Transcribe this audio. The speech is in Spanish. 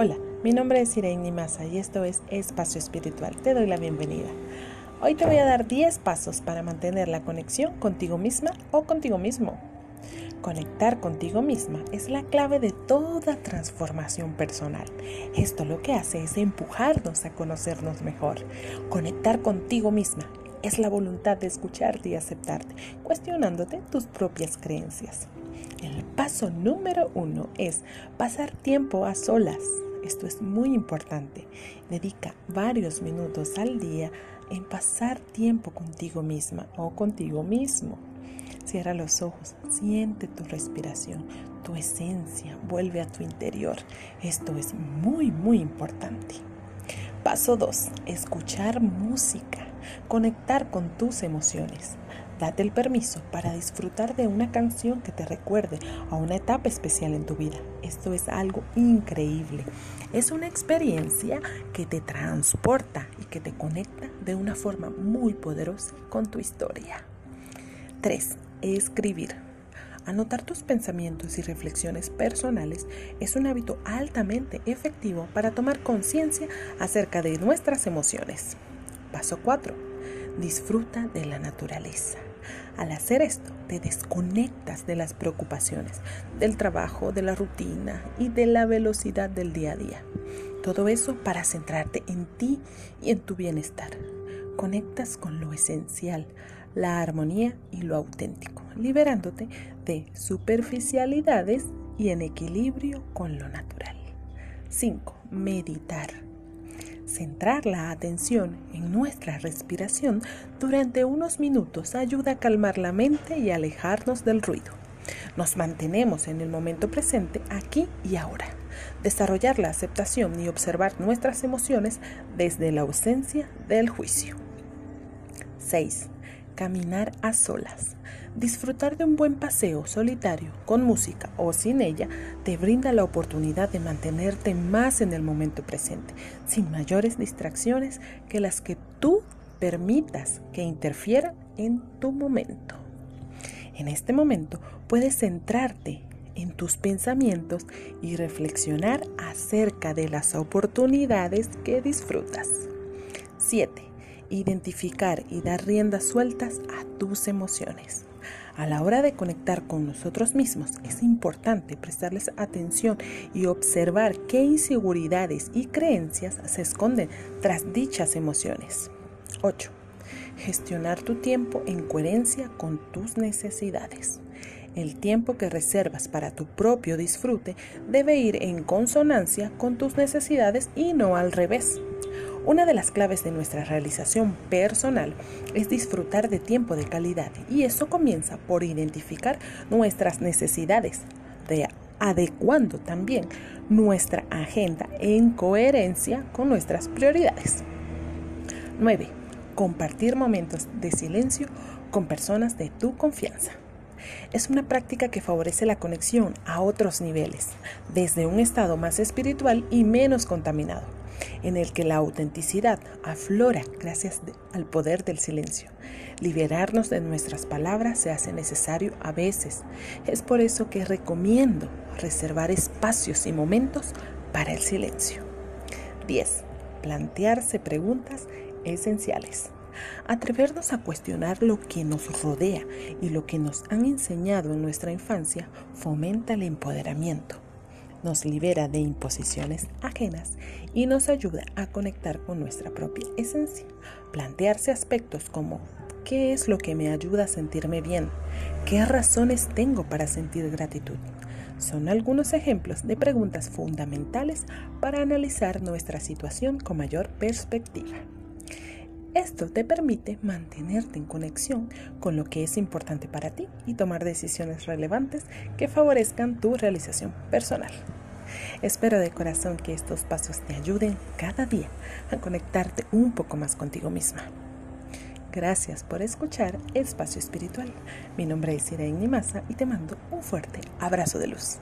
Hola, mi nombre es Irene Maza y esto es Espacio Espiritual. Te doy la bienvenida. Hoy te voy a dar 10 pasos para mantener la conexión contigo misma o contigo mismo. Conectar contigo misma es la clave de toda transformación personal. Esto lo que hace es empujarnos a conocernos mejor. Conectar contigo misma es la voluntad de escucharte y aceptarte, cuestionándote tus propias creencias. El paso número uno es pasar tiempo a solas. Esto es muy importante. Dedica varios minutos al día en pasar tiempo contigo misma o contigo mismo. Cierra los ojos, siente tu respiración, tu esencia, vuelve a tu interior. Esto es muy, muy importante. Paso 2. Escuchar música. Conectar con tus emociones. Date el permiso para disfrutar de una canción que te recuerde a una etapa especial en tu vida. Esto es algo increíble. Es una experiencia que te transporta y que te conecta de una forma muy poderosa con tu historia. 3. Escribir. Anotar tus pensamientos y reflexiones personales es un hábito altamente efectivo para tomar conciencia acerca de nuestras emociones. Paso 4. Disfruta de la naturaleza. Al hacer esto, te desconectas de las preocupaciones, del trabajo, de la rutina y de la velocidad del día a día. Todo eso para centrarte en ti y en tu bienestar. Conectas con lo esencial, la armonía y lo auténtico, liberándote de superficialidades y en equilibrio con lo natural. 5. Meditar. Centrar la atención en nuestra respiración durante unos minutos ayuda a calmar la mente y alejarnos del ruido. Nos mantenemos en el momento presente, aquí y ahora. Desarrollar la aceptación y observar nuestras emociones desde la ausencia del juicio. 6 caminar a solas. Disfrutar de un buen paseo solitario, con música o sin ella, te brinda la oportunidad de mantenerte más en el momento presente, sin mayores distracciones que las que tú permitas que interfieran en tu momento. En este momento puedes centrarte en tus pensamientos y reflexionar acerca de las oportunidades que disfrutas. 7 identificar y dar riendas sueltas a tus emociones. A la hora de conectar con nosotros mismos es importante prestarles atención y observar qué inseguridades y creencias se esconden tras dichas emociones. 8. Gestionar tu tiempo en coherencia con tus necesidades. El tiempo que reservas para tu propio disfrute debe ir en consonancia con tus necesidades y no al revés. Una de las claves de nuestra realización personal es disfrutar de tiempo de calidad y eso comienza por identificar nuestras necesidades, de adecuando también nuestra agenda en coherencia con nuestras prioridades. 9. Compartir momentos de silencio con personas de tu confianza. Es una práctica que favorece la conexión a otros niveles, desde un estado más espiritual y menos contaminado en el que la autenticidad aflora gracias al poder del silencio. Liberarnos de nuestras palabras se hace necesario a veces. Es por eso que recomiendo reservar espacios y momentos para el silencio. 10. Plantearse preguntas esenciales. Atrevernos a cuestionar lo que nos rodea y lo que nos han enseñado en nuestra infancia fomenta el empoderamiento nos libera de imposiciones ajenas y nos ayuda a conectar con nuestra propia esencia. Plantearse aspectos como ¿qué es lo que me ayuda a sentirme bien? ¿Qué razones tengo para sentir gratitud? Son algunos ejemplos de preguntas fundamentales para analizar nuestra situación con mayor perspectiva. Esto te permite mantenerte en conexión con lo que es importante para ti y tomar decisiones relevantes que favorezcan tu realización personal. Espero de corazón que estos pasos te ayuden cada día a conectarte un poco más contigo misma. Gracias por escuchar Espacio Espiritual. Mi nombre es Irene Nimasa y te mando un fuerte abrazo de luz.